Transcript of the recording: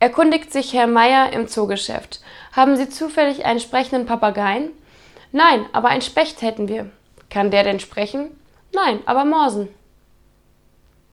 Erkundigt sich Herr Meier im Zoogeschäft. Haben Sie zufällig einen sprechenden Papageien? Nein, aber einen Specht hätten wir. Kann der denn sprechen? Nein, aber morsen.